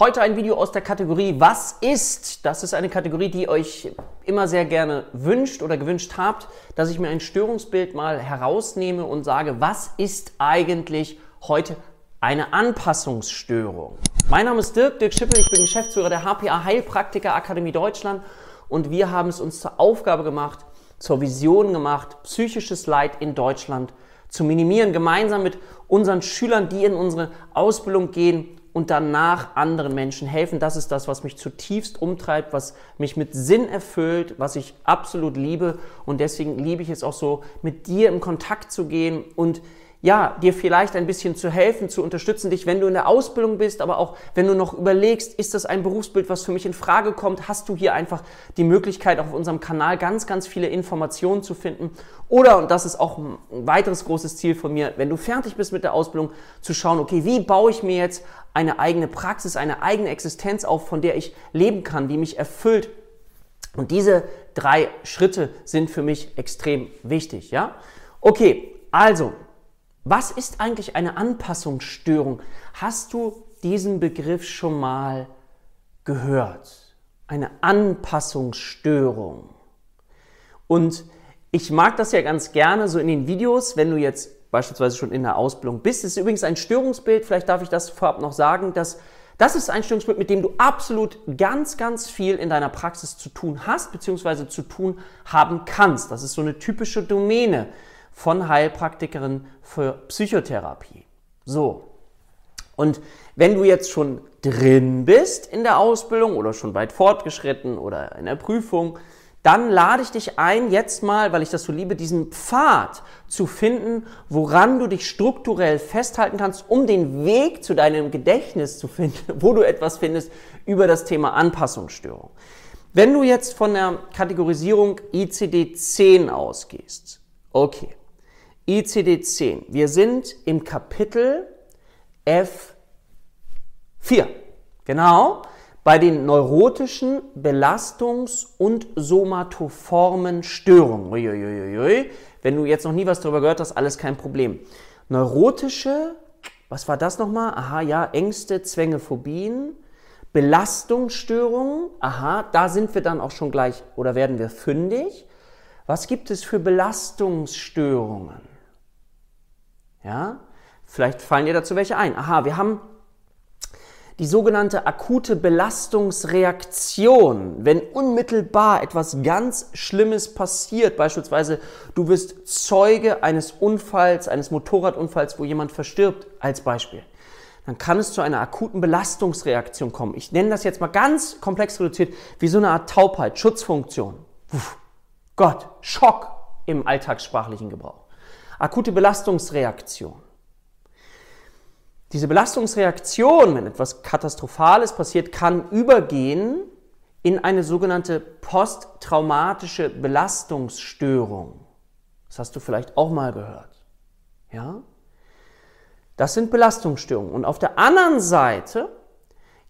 Heute ein Video aus der Kategorie Was ist? Das ist eine Kategorie, die euch immer sehr gerne wünscht oder gewünscht habt, dass ich mir ein Störungsbild mal herausnehme und sage, was ist eigentlich heute eine Anpassungsstörung? Mein Name ist Dirk, Dirk Schippel, ich bin Geschäftsführer der HPA Heilpraktiker Akademie Deutschland und wir haben es uns zur Aufgabe gemacht, zur Vision gemacht, psychisches Leid in Deutschland zu minimieren, gemeinsam mit unseren Schülern, die in unsere Ausbildung gehen und danach anderen Menschen helfen. Das ist das, was mich zutiefst umtreibt, was mich mit Sinn erfüllt, was ich absolut liebe. Und deswegen liebe ich es auch so, mit dir im Kontakt zu gehen und ja, dir vielleicht ein bisschen zu helfen, zu unterstützen, dich, wenn du in der Ausbildung bist, aber auch wenn du noch überlegst, ist das ein Berufsbild, was für mich in Frage kommt, hast du hier einfach die Möglichkeit, auf unserem Kanal ganz, ganz viele Informationen zu finden. Oder, und das ist auch ein weiteres großes Ziel von mir, wenn du fertig bist mit der Ausbildung, zu schauen, okay, wie baue ich mir jetzt eine eigene Praxis, eine eigene Existenz auf, von der ich leben kann, die mich erfüllt. Und diese drei Schritte sind für mich extrem wichtig, ja? Okay, also, was ist eigentlich eine Anpassungsstörung? Hast du diesen Begriff schon mal gehört? Eine Anpassungsstörung. Und ich mag das ja ganz gerne so in den Videos, wenn du jetzt beispielsweise schon in der Ausbildung bist. Das ist übrigens ein Störungsbild, vielleicht darf ich das vorab noch sagen, dass das ist ein Störungsbild, mit dem du absolut ganz, ganz viel in deiner Praxis zu tun hast, beziehungsweise zu tun haben kannst. Das ist so eine typische Domäne von Heilpraktikerin für Psychotherapie. So. Und wenn du jetzt schon drin bist in der Ausbildung oder schon weit fortgeschritten oder in der Prüfung, dann lade ich dich ein, jetzt mal, weil ich das so liebe, diesen Pfad zu finden, woran du dich strukturell festhalten kannst, um den Weg zu deinem Gedächtnis zu finden, wo du etwas findest über das Thema Anpassungsstörung. Wenn du jetzt von der Kategorisierung ICD-10 ausgehst, okay, ICD-10. Wir sind im Kapitel F4. Genau. Bei den neurotischen Belastungs- und somatoformen Störungen. Uiuiui. Wenn du jetzt noch nie was darüber gehört hast, alles kein Problem. Neurotische, was war das nochmal? Aha, ja, Ängste, Zwänge, Phobien. Belastungsstörungen, aha, da sind wir dann auch schon gleich oder werden wir fündig. Was gibt es für Belastungsstörungen? Ja? Vielleicht fallen dir dazu welche ein. Aha, wir haben die sogenannte akute Belastungsreaktion, wenn unmittelbar etwas ganz Schlimmes passiert, beispielsweise du wirst Zeuge eines Unfalls, eines Motorradunfalls, wo jemand verstirbt, als Beispiel, dann kann es zu einer akuten Belastungsreaktion kommen. Ich nenne das jetzt mal ganz komplex reduziert, wie so eine Art Taubheit, Schutzfunktion. Puh, Gott, Schock im alltagssprachlichen Gebrauch akute Belastungsreaktion. Diese Belastungsreaktion, wenn etwas Katastrophales passiert, kann übergehen in eine sogenannte posttraumatische Belastungsstörung. Das hast du vielleicht auch mal gehört. Ja? Das sind Belastungsstörungen. Und auf der anderen Seite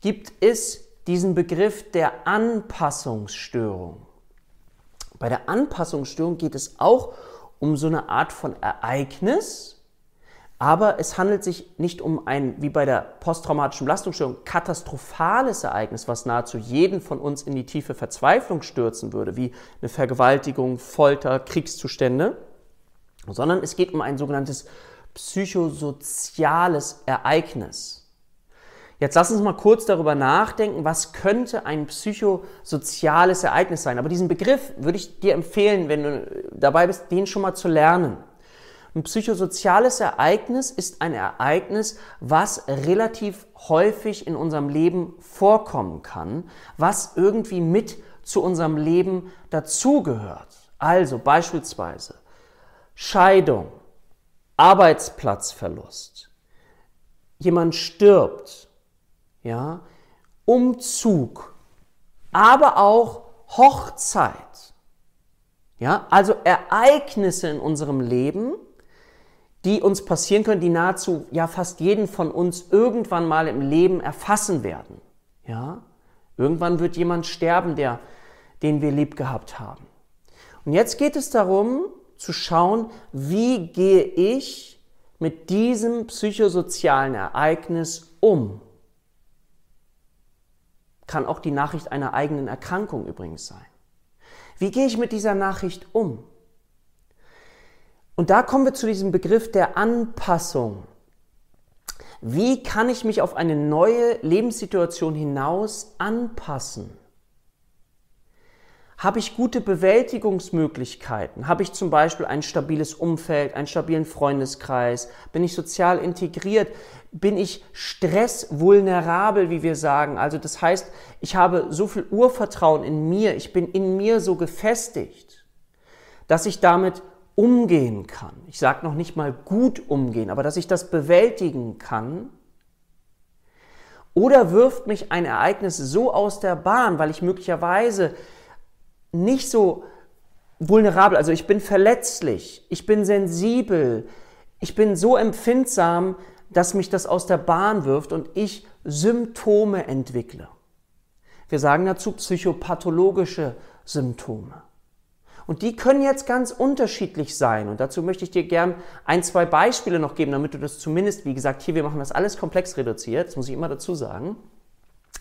gibt es diesen Begriff der Anpassungsstörung. Bei der Anpassungsstörung geht es auch um so eine Art von Ereignis, aber es handelt sich nicht um ein, wie bei der posttraumatischen Belastungsstörung, katastrophales Ereignis, was nahezu jeden von uns in die tiefe Verzweiflung stürzen würde, wie eine Vergewaltigung, Folter, Kriegszustände, sondern es geht um ein sogenanntes psychosoziales Ereignis. Jetzt lass uns mal kurz darüber nachdenken, was könnte ein psychosoziales Ereignis sein. Aber diesen Begriff würde ich dir empfehlen, wenn du dabei bist, den schon mal zu lernen. Ein psychosoziales Ereignis ist ein Ereignis, was relativ häufig in unserem Leben vorkommen kann, was irgendwie mit zu unserem Leben dazugehört. Also beispielsweise Scheidung, Arbeitsplatzverlust, jemand stirbt, ja, Umzug, aber auch Hochzeit. Ja, also Ereignisse in unserem Leben, die uns passieren können, die nahezu ja fast jeden von uns irgendwann mal im Leben erfassen werden. Ja, irgendwann wird jemand sterben, der, den wir lieb gehabt haben. Und jetzt geht es darum, zu schauen, wie gehe ich mit diesem psychosozialen Ereignis um? Kann auch die Nachricht einer eigenen Erkrankung übrigens sein. Wie gehe ich mit dieser Nachricht um? Und da kommen wir zu diesem Begriff der Anpassung. Wie kann ich mich auf eine neue Lebenssituation hinaus anpassen? Habe ich gute Bewältigungsmöglichkeiten? Habe ich zum Beispiel ein stabiles Umfeld, einen stabilen Freundeskreis? Bin ich sozial integriert? Bin ich stressvulnerabel, wie wir sagen? Also das heißt, ich habe so viel Urvertrauen in mir, ich bin in mir so gefestigt, dass ich damit umgehen kann. Ich sage noch nicht mal gut umgehen, aber dass ich das bewältigen kann. Oder wirft mich ein Ereignis so aus der Bahn, weil ich möglicherweise nicht so vulnerabel, also ich bin verletzlich, ich bin sensibel, ich bin so empfindsam, dass mich das aus der Bahn wirft und ich Symptome entwickle. Wir sagen dazu psychopathologische Symptome. Und die können jetzt ganz unterschiedlich sein. Und dazu möchte ich dir gern ein, zwei Beispiele noch geben, damit du das zumindest, wie gesagt, hier, wir machen das alles komplex reduziert, das muss ich immer dazu sagen.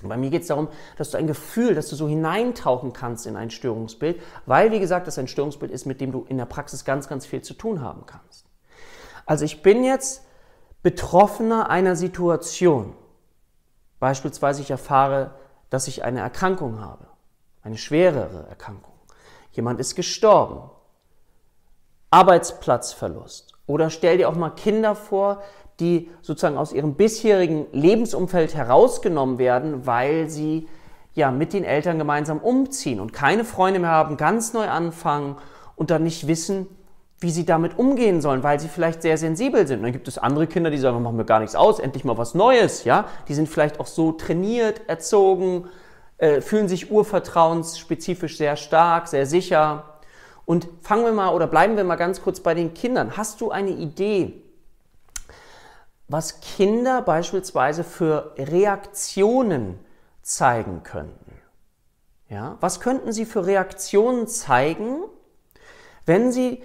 Bei mir geht es darum, dass du ein Gefühl, dass du so hineintauchen kannst in ein Störungsbild, weil, wie gesagt, das ein Störungsbild ist, mit dem du in der Praxis ganz, ganz viel zu tun haben kannst. Also ich bin jetzt Betroffener einer Situation. Beispielsweise ich erfahre, dass ich eine Erkrankung habe, eine schwerere Erkrankung. Jemand ist gestorben. Arbeitsplatzverlust. Oder stell dir auch mal Kinder vor, die sozusagen aus ihrem bisherigen Lebensumfeld herausgenommen werden, weil sie ja mit den Eltern gemeinsam umziehen und keine Freunde mehr haben, ganz neu anfangen und dann nicht wissen, wie sie damit umgehen sollen, weil sie vielleicht sehr sensibel sind. Und dann gibt es andere Kinder, die sagen, machen mir gar nichts aus, endlich mal was Neues, ja? Die sind vielleicht auch so trainiert, erzogen, äh, fühlen sich urvertrauensspezifisch sehr stark, sehr sicher. Und fangen wir mal oder bleiben wir mal ganz kurz bei den Kindern. Hast du eine Idee, was Kinder beispielsweise für Reaktionen zeigen könnten? Ja, was könnten sie für Reaktionen zeigen, wenn sie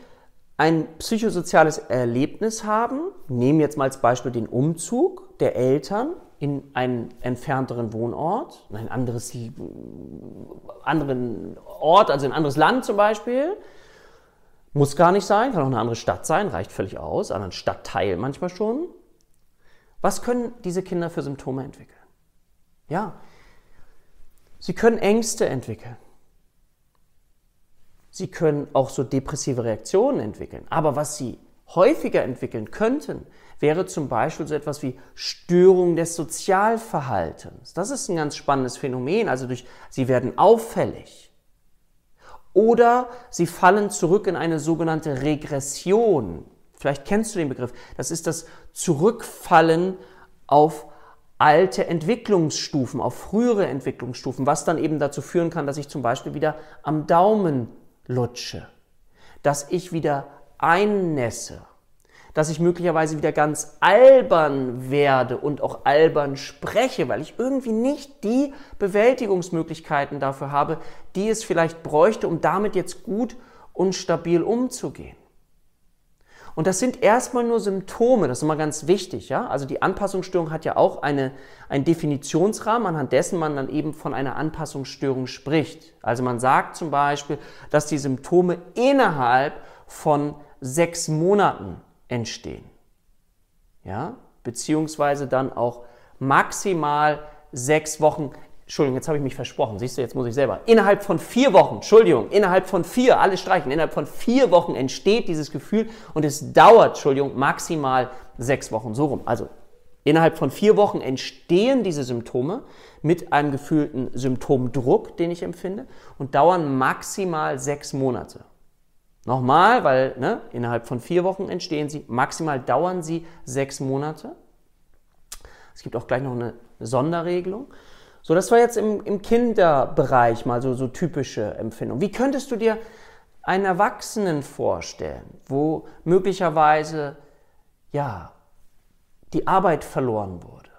ein psychosoziales Erlebnis haben? Nehmen jetzt mal als Beispiel den Umzug der Eltern in einen entfernteren Wohnort, in ein anderes, anderen Ort, also in ein anderes Land zum Beispiel. Muss gar nicht sein, kann auch eine andere Stadt sein, reicht völlig aus, einen Stadtteil manchmal schon. Was können diese Kinder für Symptome entwickeln? Ja, sie können Ängste entwickeln. Sie können auch so depressive Reaktionen entwickeln. Aber was sie häufiger entwickeln könnten, wäre zum Beispiel so etwas wie Störung des Sozialverhaltens. Das ist ein ganz spannendes Phänomen. Also durch, sie werden auffällig. Oder sie fallen zurück in eine sogenannte Regression. Vielleicht kennst du den Begriff. Das ist das Zurückfallen auf alte Entwicklungsstufen, auf frühere Entwicklungsstufen, was dann eben dazu führen kann, dass ich zum Beispiel wieder am Daumen lutsche, dass ich wieder einnässe, dass ich möglicherweise wieder ganz albern werde und auch albern spreche, weil ich irgendwie nicht die Bewältigungsmöglichkeiten dafür habe, die es vielleicht bräuchte, um damit jetzt gut und stabil umzugehen. Und das sind erstmal nur Symptome, das ist immer ganz wichtig. Ja? Also die Anpassungsstörung hat ja auch eine, einen Definitionsrahmen, anhand dessen man dann eben von einer Anpassungsstörung spricht. Also man sagt zum Beispiel, dass die Symptome innerhalb von sechs Monaten entstehen. Ja? Beziehungsweise dann auch maximal sechs Wochen. Entschuldigung, jetzt habe ich mich versprochen. Siehst du, jetzt muss ich selber. Innerhalb von vier Wochen, Entschuldigung, innerhalb von vier, alle streichen, innerhalb von vier Wochen entsteht dieses Gefühl und es dauert, Entschuldigung, maximal sechs Wochen, so rum. Also innerhalb von vier Wochen entstehen diese Symptome mit einem gefühlten Symptomdruck, den ich empfinde, und dauern maximal sechs Monate. Nochmal, weil ne, innerhalb von vier Wochen entstehen sie, maximal dauern sie sechs Monate. Es gibt auch gleich noch eine Sonderregelung. So, das war jetzt im, im Kinderbereich mal so, so typische Empfindung. Wie könntest du dir einen Erwachsenen vorstellen, wo möglicherweise ja die Arbeit verloren wurde?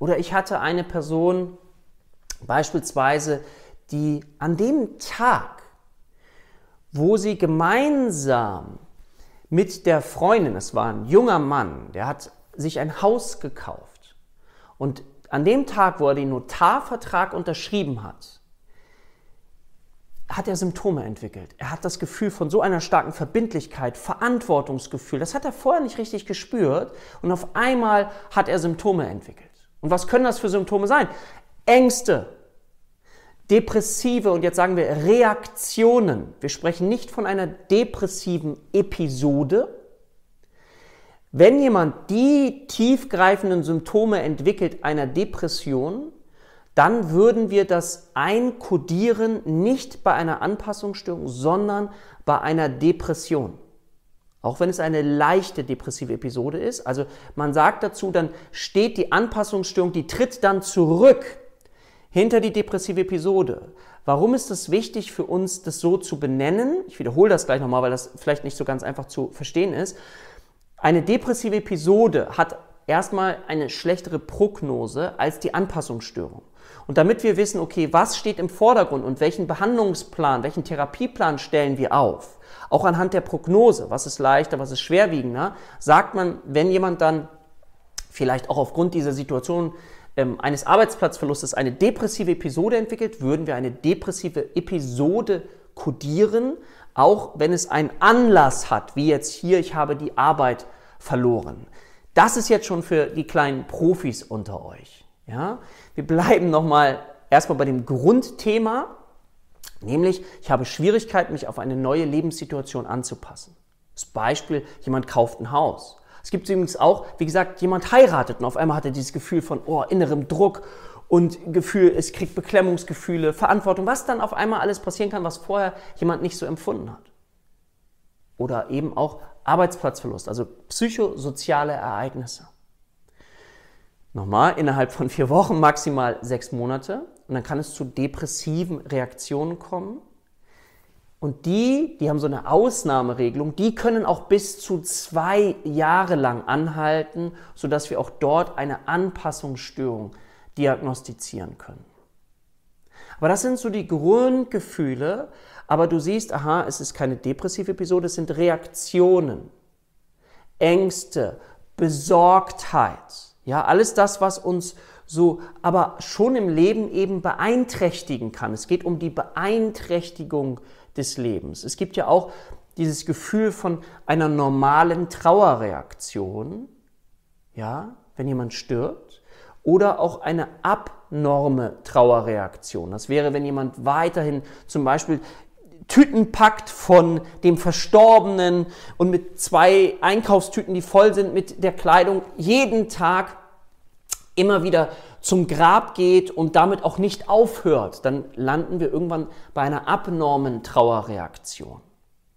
Oder ich hatte eine Person beispielsweise, die an dem Tag wo sie gemeinsam mit der Freundin, es war ein junger Mann, der hat sich ein Haus gekauft. Und an dem Tag, wo er den Notarvertrag unterschrieben hat, hat er Symptome entwickelt. Er hat das Gefühl von so einer starken Verbindlichkeit, Verantwortungsgefühl. Das hat er vorher nicht richtig gespürt und auf einmal hat er Symptome entwickelt. Und was können das für Symptome sein? Ängste, depressive und jetzt sagen wir Reaktionen. Wir sprechen nicht von einer depressiven Episode. Wenn jemand die tiefgreifenden Symptome entwickelt einer Depression, dann würden wir das einkodieren nicht bei einer Anpassungsstörung, sondern bei einer Depression. Auch wenn es eine leichte depressive Episode ist. Also man sagt dazu, dann steht die Anpassungsstörung, die tritt dann zurück hinter die depressive Episode. Warum ist es wichtig für uns, das so zu benennen? Ich wiederhole das gleich nochmal, weil das vielleicht nicht so ganz einfach zu verstehen ist. Eine depressive Episode hat erstmal eine schlechtere Prognose als die Anpassungsstörung. Und damit wir wissen, okay, was steht im Vordergrund und welchen Behandlungsplan, welchen Therapieplan stellen wir auf, auch anhand der Prognose, was ist leichter, was ist schwerwiegender, sagt man, wenn jemand dann vielleicht auch aufgrund dieser Situation ähm, eines Arbeitsplatzverlustes eine depressive Episode entwickelt, würden wir eine depressive Episode kodieren, auch wenn es einen Anlass hat, wie jetzt hier, ich habe die Arbeit verloren. Das ist jetzt schon für die kleinen Profis unter euch. Ja? Wir bleiben nochmal erstmal bei dem Grundthema, nämlich ich habe Schwierigkeiten, mich auf eine neue Lebenssituation anzupassen. Das Beispiel, jemand kauft ein Haus. Es gibt übrigens auch, wie gesagt, jemand heiratet und auf einmal hat er dieses Gefühl von oh, innerem Druck und Gefühl, es kriegt Beklemmungsgefühle, Verantwortung, was dann auf einmal alles passieren kann, was vorher jemand nicht so empfunden hat. Oder eben auch Arbeitsplatzverlust, also psychosoziale Ereignisse. Nochmal, innerhalb von vier Wochen, maximal sechs Monate. Und dann kann es zu depressiven Reaktionen kommen. Und die, die haben so eine Ausnahmeregelung, die können auch bis zu zwei Jahre lang anhalten, sodass wir auch dort eine Anpassungsstörung diagnostizieren können. Aber das sind so die Grundgefühle. Aber du siehst, aha, es ist keine depressive Episode, es sind Reaktionen, Ängste, Besorgtheit. Ja, alles das, was uns so, aber schon im Leben eben beeinträchtigen kann. Es geht um die Beeinträchtigung des Lebens. Es gibt ja auch dieses Gefühl von einer normalen Trauerreaktion, ja, wenn jemand stirbt, oder auch eine abnorme Trauerreaktion. Das wäre, wenn jemand weiterhin zum Beispiel Tüten packt von dem Verstorbenen und mit zwei Einkaufstüten, die voll sind mit der Kleidung, jeden Tag immer wieder zum Grab geht und damit auch nicht aufhört, dann landen wir irgendwann bei einer abnormen Trauerreaktion.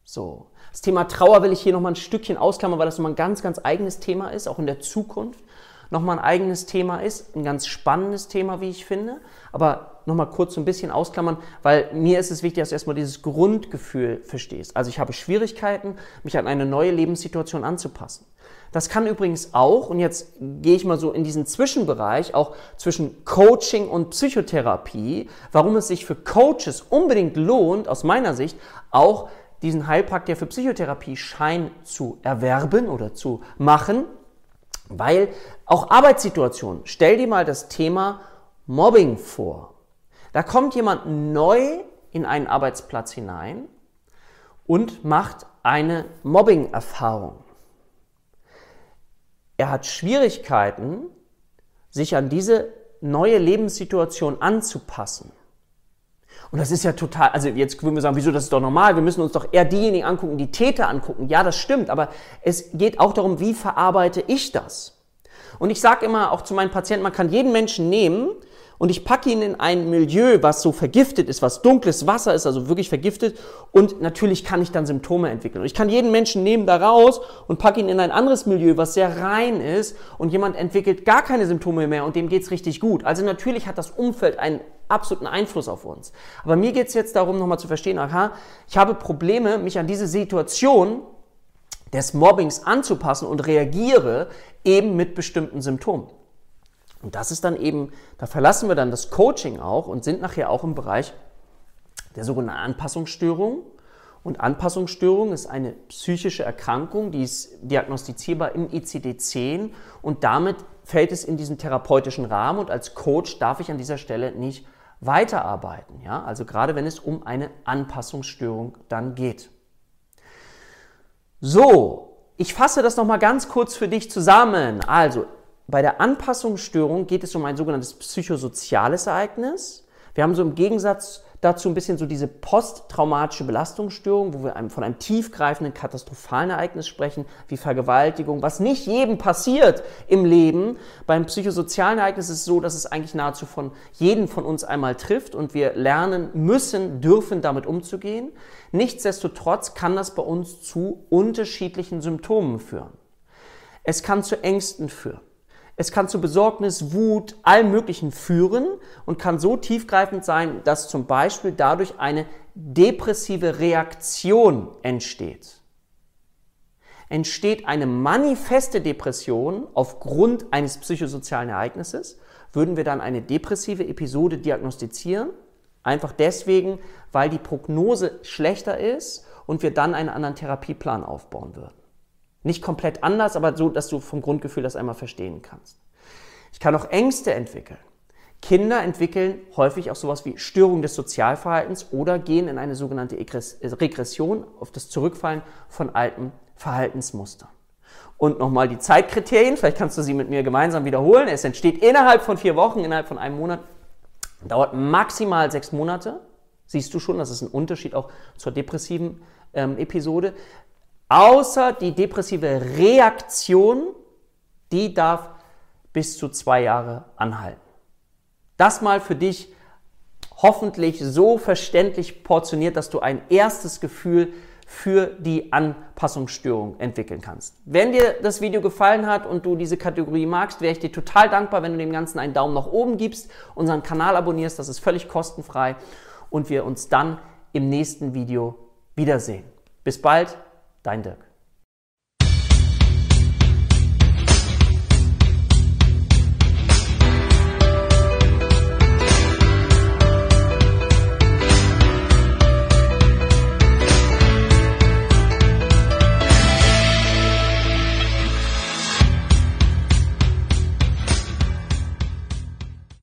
So. Das Thema Trauer will ich hier nochmal ein Stückchen ausklammern, weil das nochmal ein ganz, ganz eigenes Thema ist, auch in der Zukunft nochmal ein eigenes Thema ist, ein ganz spannendes Thema, wie ich finde. Aber nochmal kurz so ein bisschen ausklammern, weil mir ist es wichtig, dass du erstmal dieses Grundgefühl verstehst. Also ich habe Schwierigkeiten, mich an eine neue Lebenssituation anzupassen. Das kann übrigens auch, und jetzt gehe ich mal so in diesen Zwischenbereich, auch zwischen Coaching und Psychotherapie, warum es sich für Coaches unbedingt lohnt, aus meiner Sicht, auch diesen Heilpraktiker für Psychotherapie Schein zu erwerben oder zu machen, weil auch Arbeitssituationen, stell dir mal das Thema Mobbing vor. Da kommt jemand neu in einen Arbeitsplatz hinein und macht eine Mobbing-Erfahrung. Er hat Schwierigkeiten, sich an diese neue Lebenssituation anzupassen. Und das ist ja total, also jetzt würden wir sagen, wieso, das ist doch normal, wir müssen uns doch eher diejenigen angucken, die Täter angucken. Ja, das stimmt, aber es geht auch darum, wie verarbeite ich das? Und ich sage immer auch zu meinen Patienten, man kann jeden Menschen nehmen und ich packe ihn in ein Milieu, was so vergiftet ist, was dunkles Wasser ist, also wirklich vergiftet und natürlich kann ich dann Symptome entwickeln. Und ich kann jeden Menschen nehmen da raus und packe ihn in ein anderes Milieu, was sehr rein ist und jemand entwickelt gar keine Symptome mehr und dem geht's richtig gut. Also natürlich hat das Umfeld einen absoluten Einfluss auf uns. Aber mir geht's jetzt darum, nochmal zu verstehen, aha, ich habe Probleme, mich an diese Situation des Mobbings anzupassen und reagiere eben mit bestimmten Symptomen. Und das ist dann eben, da verlassen wir dann das Coaching auch und sind nachher auch im Bereich der sogenannten Anpassungsstörung. Und Anpassungsstörung ist eine psychische Erkrankung, die ist diagnostizierbar im ICD-10 und damit fällt es in diesen therapeutischen Rahmen und als Coach darf ich an dieser Stelle nicht weiterarbeiten. Ja? Also gerade wenn es um eine Anpassungsstörung dann geht. So, ich fasse das nochmal ganz kurz für dich zusammen. Also, bei der Anpassungsstörung geht es um ein sogenanntes psychosoziales Ereignis. Wir haben so im Gegensatz dazu ein bisschen so diese posttraumatische Belastungsstörung, wo wir von einem tiefgreifenden katastrophalen Ereignis sprechen, wie Vergewaltigung, was nicht jedem passiert im Leben. Beim psychosozialen Ereignis ist es so, dass es eigentlich nahezu von jedem von uns einmal trifft und wir lernen müssen, dürfen damit umzugehen. Nichtsdestotrotz kann das bei uns zu unterschiedlichen Symptomen führen. Es kann zu Ängsten führen. Es kann zu Besorgnis, Wut, allem Möglichen führen und kann so tiefgreifend sein, dass zum Beispiel dadurch eine depressive Reaktion entsteht. Entsteht eine manifeste Depression aufgrund eines psychosozialen Ereignisses, würden wir dann eine depressive Episode diagnostizieren. Einfach deswegen, weil die Prognose schlechter ist und wir dann einen anderen Therapieplan aufbauen würden. Nicht komplett anders, aber so, dass du vom Grundgefühl das einmal verstehen kannst. Ich kann auch Ängste entwickeln. Kinder entwickeln häufig auch sowas wie Störung des Sozialverhaltens oder gehen in eine sogenannte Regression auf das Zurückfallen von alten Verhaltensmustern. Und nochmal die Zeitkriterien, vielleicht kannst du sie mit mir gemeinsam wiederholen. Es entsteht innerhalb von vier Wochen, innerhalb von einem Monat, dauert maximal sechs Monate. Siehst du schon, das ist ein Unterschied auch zur depressiven ähm, Episode. Außer die depressive Reaktion, die darf bis zu zwei Jahre anhalten. Das mal für dich hoffentlich so verständlich portioniert, dass du ein erstes Gefühl für die Anpassungsstörung entwickeln kannst. Wenn dir das Video gefallen hat und du diese Kategorie magst, wäre ich dir total dankbar, wenn du dem Ganzen einen Daumen nach oben gibst, unseren Kanal abonnierst, das ist völlig kostenfrei und wir uns dann im nächsten Video wiedersehen. Bis bald, Dein Dirk.